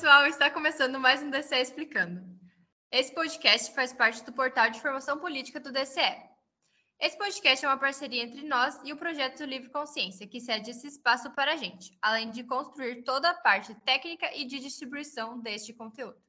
Pessoal! Está começando mais um DCE Explicando. Esse podcast faz parte do portal de formação política do DCE. Esse podcast é uma parceria entre nós e o projeto Livre Consciência, que cede esse espaço para a gente, além de construir toda a parte técnica e de distribuição deste conteúdo.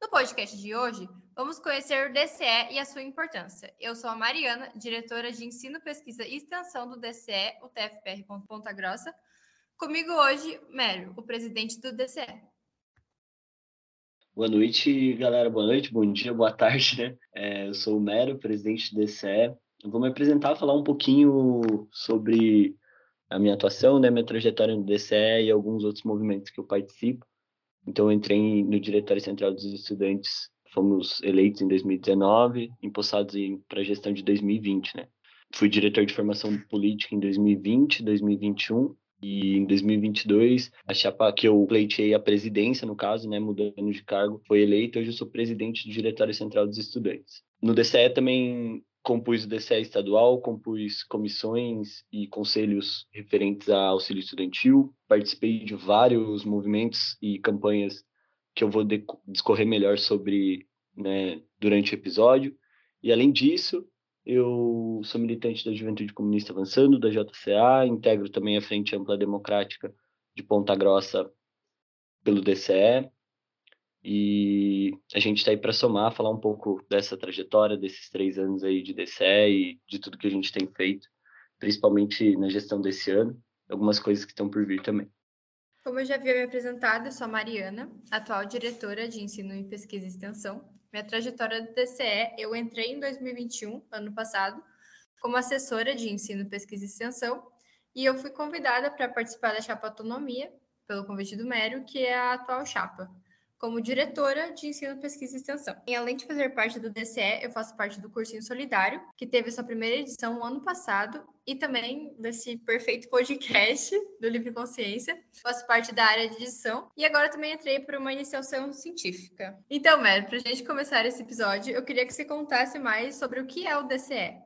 No podcast de hoje, vamos conhecer o DCE e a sua importância. Eu sou a Mariana, diretora de Ensino, Pesquisa e Extensão do DCE, o TFPR Ponta Grossa. Comigo hoje, Mério, o presidente do DCE. Boa noite, galera. Boa noite, bom dia, boa tarde, né? É, eu sou o Mero, presidente do DCE. Eu vou me apresentar, falar um pouquinho sobre a minha atuação, né, minha trajetória no DCE e alguns outros movimentos que eu participo. Então, eu entrei no Diretório Central dos Estudantes, fomos eleitos em 2019, empossados para a gestão de 2020, né? Fui diretor de formação política em 2020, 2021 e em 2022, a chapa que eu pleiteei a presidência, no caso, né, mudando de cargo, foi eleita. Hoje eu sou presidente do Diretório Central dos Estudantes. No DCE também compus o DCE estadual, compus comissões e conselhos referentes a auxílio estudantil, participei de vários movimentos e campanhas que eu vou discorrer melhor sobre né, durante o episódio. E além disso, eu sou militante da Juventude Comunista Avançando, da JCA, integro também a Frente Ampla Democrática de Ponta Grossa pelo DCE. E a gente está aí para somar, falar um pouco dessa trajetória, desses três anos aí de DCE e de tudo que a gente tem feito, principalmente na gestão desse ano, algumas coisas que estão por vir também. Como eu já havia me apresentado, eu sou a Mariana, atual diretora de Ensino e Pesquisa e Extensão minha trajetória do DCE, eu entrei em 2021, ano passado, como assessora de ensino, pesquisa e extensão, e eu fui convidada para participar da chapa Autonomia, pelo convite do Mério, que é a atual chapa como diretora de ensino, pesquisa e extensão. E além de fazer parte do DCE, eu faço parte do Cursinho Solidário, que teve sua primeira edição no ano passado, e também desse perfeito podcast do Livre Consciência. Faço parte da área de edição e agora também entrei para uma iniciação científica. Então, Mer, para a gente começar esse episódio, eu queria que você contasse mais sobre o que é o DCE.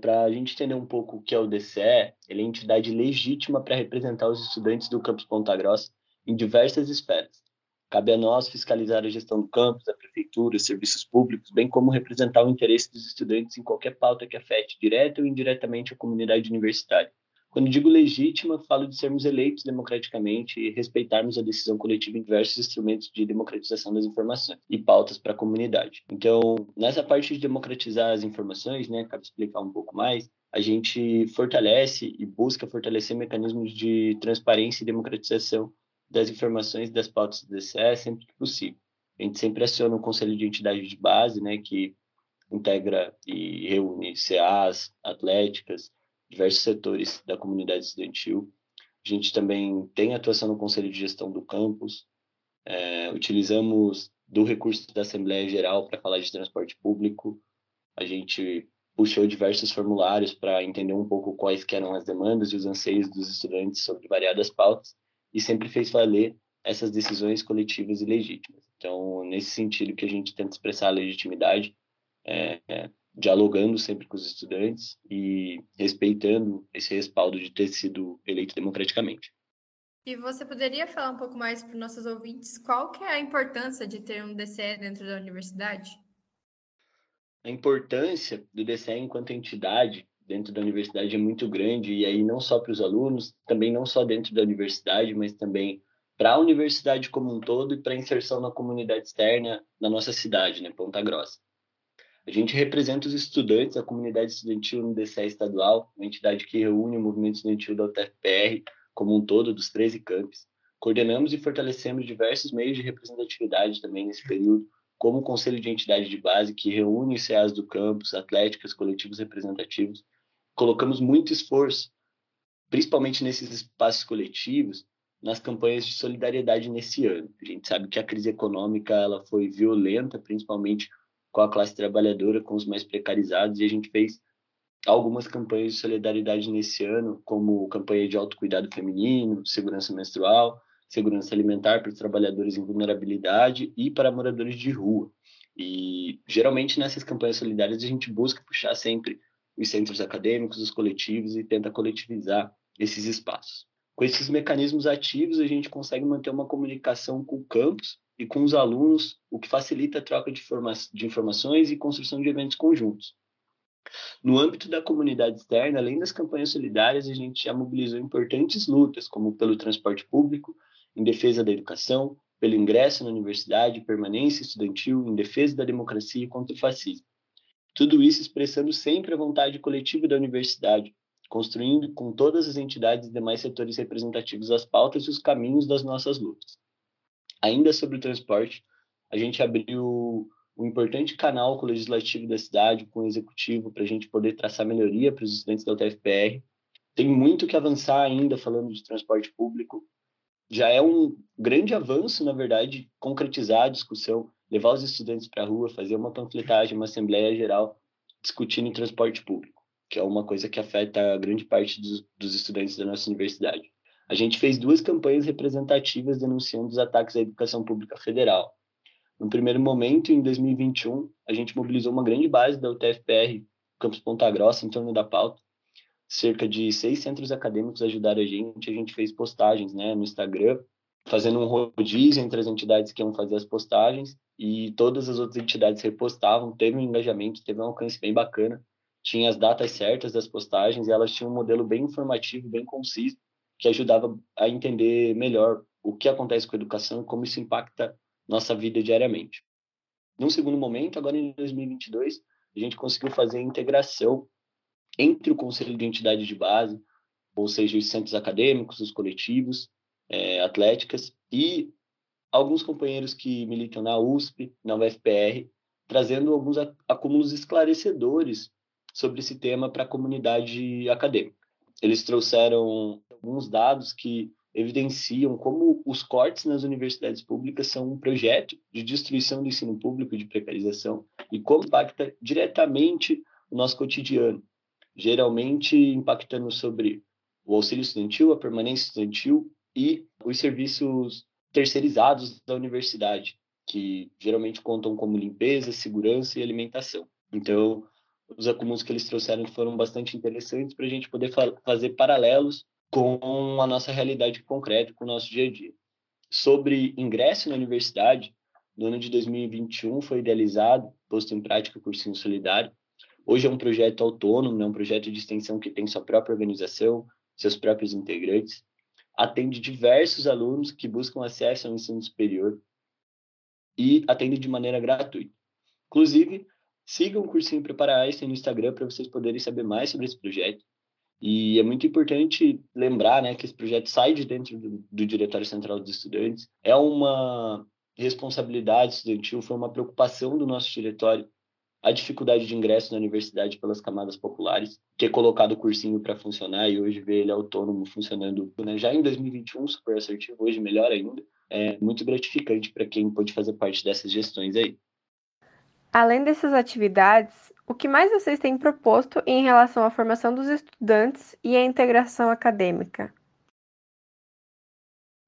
Para a gente entender um pouco o que é o DCE, ele é a entidade legítima para representar os estudantes do campus Ponta Grossa em diversas esferas Cabe a nós fiscalizar a gestão do campus, da prefeitura, serviços públicos, bem como representar o interesse dos estudantes em qualquer pauta que afete direta ou indiretamente a comunidade universitária. Quando digo legítima, falo de sermos eleitos democraticamente e respeitarmos a decisão coletiva em diversos instrumentos de democratização das informações e pautas para a comunidade. Então, nessa parte de democratizar as informações, né, cabe explicar um pouco mais, a gente fortalece e busca fortalecer mecanismos de transparência e democratização das informações das pautas do DCE sempre que possível. A gente sempre aciona o Conselho de Entidade de Base, né, que integra e reúne CAs, atléticas, diversos setores da comunidade estudantil. A gente também tem atuação no Conselho de Gestão do Campus, é, utilizamos do recurso da Assembleia Geral para falar de transporte público, a gente puxou diversos formulários para entender um pouco quais eram as demandas e os anseios dos estudantes sobre variadas pautas, e sempre fez valer essas decisões coletivas e legítimas. Então, nesse sentido que a gente tenta expressar a legitimidade, é, é, dialogando sempre com os estudantes e respeitando esse respaldo de ter sido eleito democraticamente. E você poderia falar um pouco mais para os nossos ouvintes qual que é a importância de ter um DCE dentro da universidade? A importância do DCE enquanto entidade dentro da universidade é muito grande, e aí não só para os alunos, também não só dentro da universidade, mas também para a universidade como um todo e para a inserção na comunidade externa da nossa cidade, né, Ponta Grossa. A gente representa os estudantes, a comunidade estudantil no DCE estadual, uma entidade que reúne o movimento estudantil da UTFPR como um todo, dos 13 campos. Coordenamos e fortalecemos diversos meios de representatividade também nesse período, como o Conselho de Entidade de Base, que reúne os CEAs do campus, atléticas, coletivos representativos, colocamos muito esforço, principalmente nesses espaços coletivos, nas campanhas de solidariedade nesse ano. A gente sabe que a crise econômica ela foi violenta, principalmente com a classe trabalhadora, com os mais precarizados, e a gente fez algumas campanhas de solidariedade nesse ano, como campanha de autocuidado feminino, segurança menstrual, segurança alimentar para os trabalhadores em vulnerabilidade e para moradores de rua. E geralmente nessas campanhas solidárias a gente busca puxar sempre os centros acadêmicos, os coletivos e tenta coletivizar esses espaços. Com esses mecanismos ativos, a gente consegue manter uma comunicação com o campus e com os alunos, o que facilita a troca de, de informações e construção de eventos conjuntos. No âmbito da comunidade externa, além das campanhas solidárias, a gente já mobilizou importantes lutas, como pelo transporte público, em defesa da educação, pelo ingresso na universidade, permanência estudantil, em defesa da democracia e contra o fascismo. Tudo isso expressando sempre a vontade coletiva da universidade, construindo com todas as entidades e demais setores representativos as pautas e os caminhos das nossas lutas. Ainda sobre o transporte, a gente abriu um importante canal com o legislativo da cidade, com o executivo, para a gente poder traçar melhoria para os estudantes da UTFPR. Tem muito que avançar ainda falando de transporte público. Já é um grande avanço, na verdade, concretizar a discussão, levar os estudantes para a rua, fazer uma panfletagem, uma assembleia geral discutindo transporte público, que é uma coisa que afeta a grande parte dos, dos estudantes da nossa universidade. A gente fez duas campanhas representativas denunciando os ataques à educação pública federal. No primeiro momento, em 2021, a gente mobilizou uma grande base da UTFPR, Campus Ponta Grossa, em torno da pauta. Cerca de seis centros acadêmicos ajudaram a gente. A gente fez postagens né, no Instagram, fazendo um rodízio entre as entidades que iam fazer as postagens e todas as outras entidades repostavam. Teve um engajamento, teve um alcance bem bacana. Tinha as datas certas das postagens e elas tinham um modelo bem informativo, bem conciso, que ajudava a entender melhor o que acontece com a educação e como isso impacta nossa vida diariamente. Num segundo momento, agora em 2022, a gente conseguiu fazer a integração entre o Conselho de Entidade de Base, ou seja, os centros acadêmicos, os coletivos, é, atléticas, e alguns companheiros que militam na USP, na UFPR, trazendo alguns acúmulos esclarecedores sobre esse tema para a comunidade acadêmica. Eles trouxeram alguns dados que evidenciam como os cortes nas universidades públicas são um projeto de destruição do ensino público, de precarização, e como impacta diretamente o nosso cotidiano, geralmente impactando sobre o auxílio estudantil, a permanência estudantil e os serviços terceirizados da universidade, que geralmente contam como limpeza, segurança e alimentação. Então, os acúmulos que eles trouxeram foram bastante interessantes para a gente poder fa fazer paralelos com a nossa realidade concreta, com o nosso dia a dia. Sobre ingresso na universidade, no ano de 2021 foi idealizado, posto em prática o Cursinho Solidário. Hoje é um projeto autônomo, é um projeto de extensão que tem sua própria organização, seus próprios integrantes. Atende diversos alunos que buscam acesso ao ensino superior e atende de maneira gratuita. Inclusive, sigam o Cursinho Prepara Einstein no Instagram para vocês poderem saber mais sobre esse projeto. E é muito importante lembrar né, que esse projeto sai de dentro do, do Diretório Central dos Estudantes. É uma responsabilidade estudantil, foi uma preocupação do nosso diretório a dificuldade de ingresso na universidade pelas camadas populares, ter colocado o cursinho para funcionar e hoje ver ele autônomo funcionando né, já em 2021, super assertivo, hoje melhor ainda. É muito gratificante para quem pôde fazer parte dessas gestões aí. Além dessas atividades, o que mais vocês têm proposto em relação à formação dos estudantes e à integração acadêmica?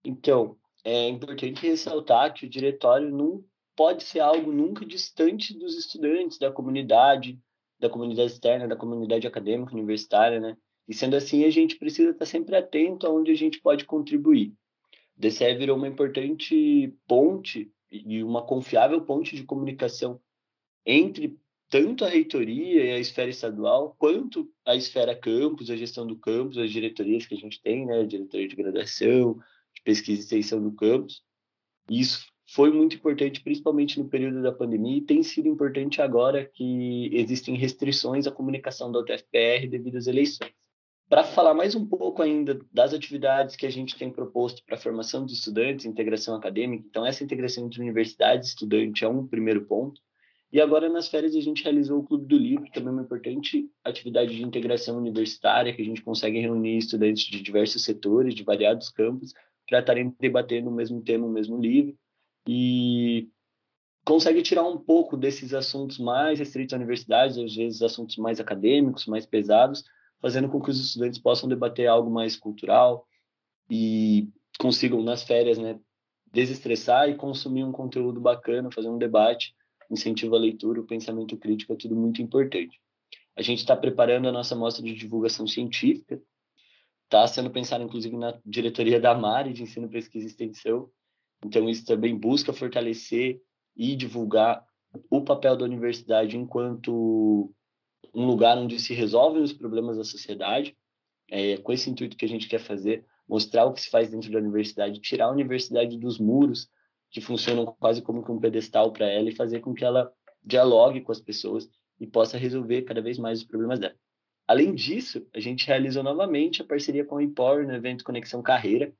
Então, é importante ressaltar que o diretório não pode ser algo nunca distante dos estudantes, da comunidade, da comunidade externa, da comunidade acadêmica, universitária, né? E sendo assim, a gente precisa estar sempre atento aonde a gente pode contribuir. O DCE virou uma importante ponte e uma confiável ponte de comunicação entre tanto a reitoria e a esfera estadual, quanto a esfera campus, a gestão do campus, as diretorias que a gente tem, né, a diretoria de graduação, de pesquisa e extensão do campus. Isso foi muito importante, principalmente no período da pandemia, e tem sido importante agora que existem restrições à comunicação da UTFPR devido às eleições. Para falar mais um pouco ainda das atividades que a gente tem proposto para a formação dos estudantes, integração acadêmica, então essa integração entre universidade e estudante é um primeiro ponto. E agora, nas férias, a gente realizou o Clube do Livro, também uma importante atividade de integração universitária, que a gente consegue reunir estudantes de diversos setores, de variados campos, para estarem debatendo o mesmo tema, o mesmo livro, e consegue tirar um pouco desses assuntos mais restritos à universidade, às vezes assuntos mais acadêmicos, mais pesados, fazendo com que os estudantes possam debater algo mais cultural e consigam, nas férias, né, desestressar e consumir um conteúdo bacana, fazer um debate incentivo à leitura, o pensamento crítico é tudo muito importante. A gente está preparando a nossa mostra de divulgação científica está sendo pensado, inclusive, na diretoria da Mari de Ensino, Pesquisa e Extensão. Então, isso também busca fortalecer e divulgar o papel da universidade enquanto um lugar onde se resolvem os problemas da sociedade. É com esse intuito que a gente quer fazer, mostrar o que se faz dentro da universidade, tirar a universidade dos muros que funcionam quase como um pedestal para ela e fazer com que ela dialogue com as pessoas e possa resolver cada vez mais os problemas dela. Além disso, a gente realizou novamente a parceria com a IPOR no evento Conexão Carreira,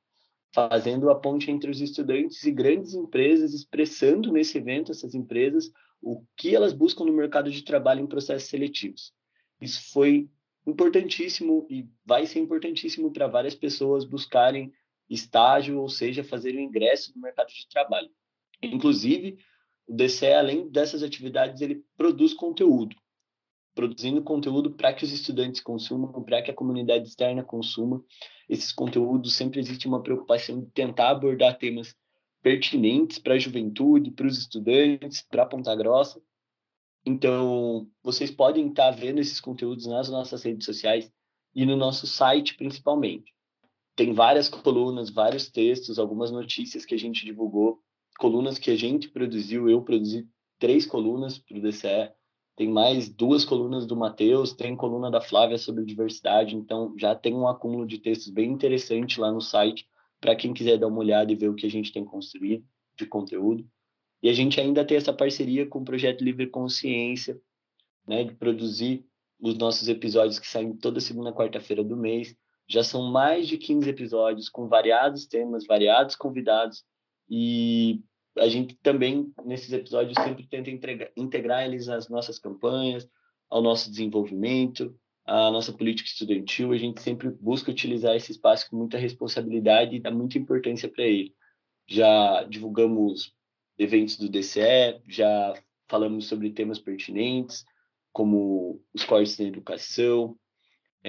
fazendo a ponte entre os estudantes e grandes empresas, expressando nesse evento essas empresas o que elas buscam no mercado de trabalho em processos seletivos. Isso foi importantíssimo e vai ser importantíssimo para várias pessoas buscarem estágio, ou seja, fazerem o ingresso no mercado de trabalho. Inclusive, o DCE, além dessas atividades, ele produz conteúdo produzindo conteúdo para que os estudantes consumam, para que a comunidade externa consuma esses conteúdos. Sempre existe uma preocupação de tentar abordar temas pertinentes para a juventude, para os estudantes, para Ponta Grossa. Então, vocês podem estar vendo esses conteúdos nas nossas redes sociais e no nosso site, principalmente. Tem várias colunas, vários textos, algumas notícias que a gente divulgou, colunas que a gente produziu. Eu produzi três colunas para o DCE, tem mais duas colunas do Matheus, tem coluna da Flávia sobre diversidade, então já tem um acúmulo de textos bem interessante lá no site para quem quiser dar uma olhada e ver o que a gente tem construído de conteúdo. E a gente ainda tem essa parceria com o Projeto Livre Consciência, né, de produzir os nossos episódios que saem toda segunda quarta-feira do mês. Já são mais de 15 episódios com variados temas, variados convidados e a gente também, nesses episódios, sempre tenta entregar, integrar eles às nossas campanhas, ao nosso desenvolvimento, à nossa política estudantil. A gente sempre busca utilizar esse espaço com muita responsabilidade e dá muita importância para ele. Já divulgamos eventos do DCE, já falamos sobre temas pertinentes, como os cortes na educação,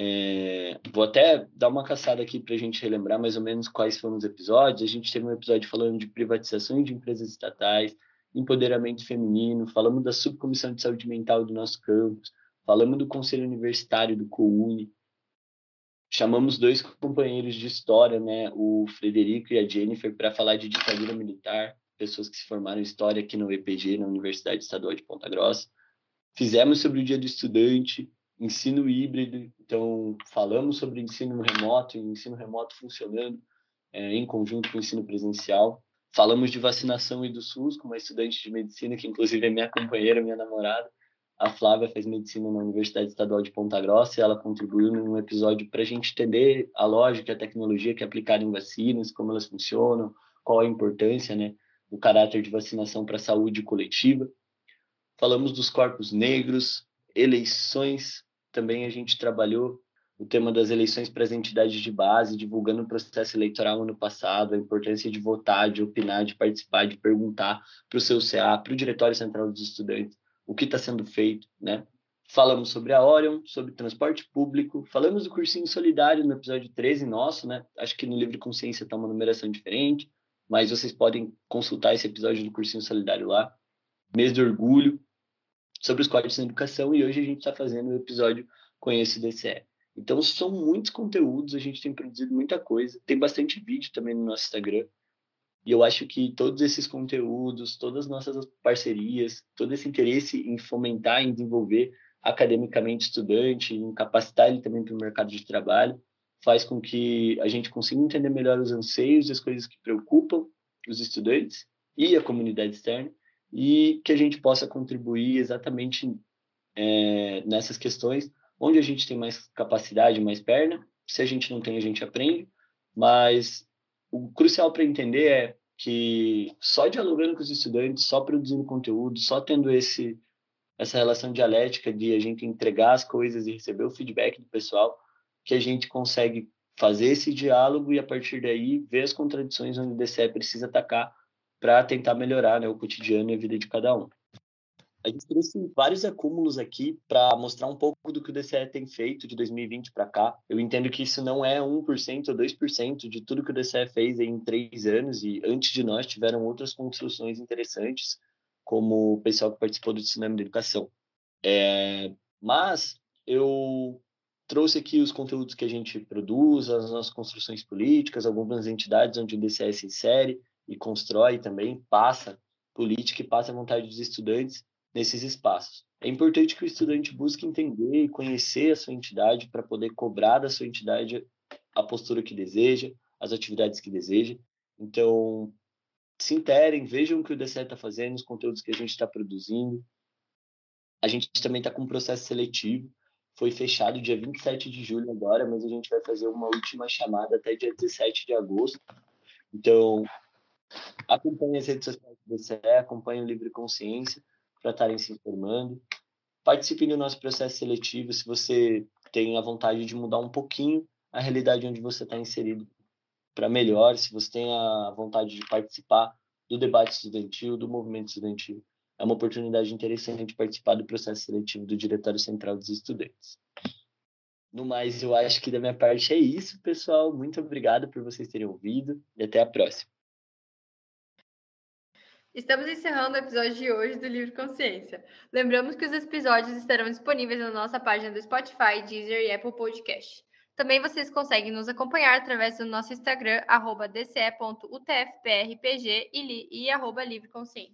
é, vou até dar uma caçada aqui para a gente relembrar mais ou menos quais foram os episódios. A gente teve um episódio falando de privatização de empresas estatais, empoderamento feminino, falamos da subcomissão de saúde mental do nosso campus, falamos do conselho universitário do COUNE, chamamos dois companheiros de história, né, o Frederico e a Jennifer, para falar de ditadura militar, pessoas que se formaram em história aqui no EPG, na Universidade Estadual de Ponta Grossa. Fizemos sobre o Dia do Estudante, ensino híbrido, então falamos sobre ensino remoto e ensino remoto funcionando é, em conjunto com o ensino presencial. Falamos de vacinação e do SUS com uma estudante de medicina, que inclusive é minha companheira, minha namorada. A Flávia faz medicina na Universidade Estadual de Ponta Grossa e ela contribuiu num episódio para a gente entender a lógica, a tecnologia que é aplicada em vacinas, como elas funcionam, qual a importância né, do caráter de vacinação para a saúde coletiva. Falamos dos corpos negros, eleições também a gente trabalhou o tema das eleições para as entidades de base, divulgando o processo eleitoral ano passado, a importância de votar, de opinar, de participar, de perguntar para o seu CA, para o Diretório Central dos Estudantes, o que está sendo feito, né? Falamos sobre a Orion, sobre transporte público, falamos do cursinho solidário no episódio 13 nosso, né? Acho que no Livre Consciência está uma numeração diferente, mas vocês podem consultar esse episódio do cursinho solidário lá. Mês do orgulho, sobre os códigos na educação e hoje a gente está fazendo o episódio Conheço DCE. Então são muitos conteúdos, a gente tem produzido muita coisa, tem bastante vídeo também no nosso Instagram. E eu acho que todos esses conteúdos, todas as nossas parcerias, todo esse interesse em fomentar, em desenvolver academicamente estudante, em capacitar ele também para o mercado de trabalho, faz com que a gente consiga entender melhor os anseios as coisas que preocupam os estudantes e a comunidade externa e que a gente possa contribuir exatamente é, nessas questões, onde a gente tem mais capacidade, mais perna. Se a gente não tem, a gente aprende. Mas o crucial para entender é que só dialogando com os estudantes, só produzindo conteúdo, só tendo esse essa relação dialética de a gente entregar as coisas e receber o feedback do pessoal, que a gente consegue fazer esse diálogo e a partir daí ver as contradições onde o DCE precisa atacar para tentar melhorar né, o cotidiano e a vida de cada um. A gente trouxe vários acúmulos aqui para mostrar um pouco do que o DCE tem feito de 2020 para cá. Eu entendo que isso não é 1% ou 2% de tudo que o DCE fez em três anos, e antes de nós tiveram outras construções interessantes, como o pessoal que participou do Tsunami da Educação. É, mas eu trouxe aqui os conteúdos que a gente produz, as nossas construções políticas, algumas entidades onde o DCE se insere e constrói também, passa política e passa a vontade dos estudantes nesses espaços. É importante que o estudante busque entender e conhecer a sua entidade para poder cobrar da sua entidade a postura que deseja, as atividades que deseja. Então, se interem, vejam o que o DCE está fazendo, os conteúdos que a gente está produzindo. A gente também está com um processo seletivo, foi fechado dia 27 de julho agora, mas a gente vai fazer uma última chamada até dia 17 de agosto. Então, acompanhe as redes sociais do DCE, acompanhe o Livre Consciência para estarem se informando. Participem do nosso processo seletivo se você tem a vontade de mudar um pouquinho a realidade onde você está inserido para melhor, se você tem a vontade de participar do debate estudantil, do movimento estudantil é uma oportunidade interessante de participar do processo seletivo do Diretório Central dos Estudantes. No mais, eu acho que da minha parte é isso, pessoal. Muito obrigado por vocês terem ouvido e até a próxima. Estamos encerrando o episódio de hoje do Livre Consciência. Lembramos que os episódios estarão disponíveis na nossa página do Spotify, Deezer e Apple Podcast. Também vocês conseguem nos acompanhar através do nosso Instagram, dce.utfprpg e, e arroba Livre Consciência.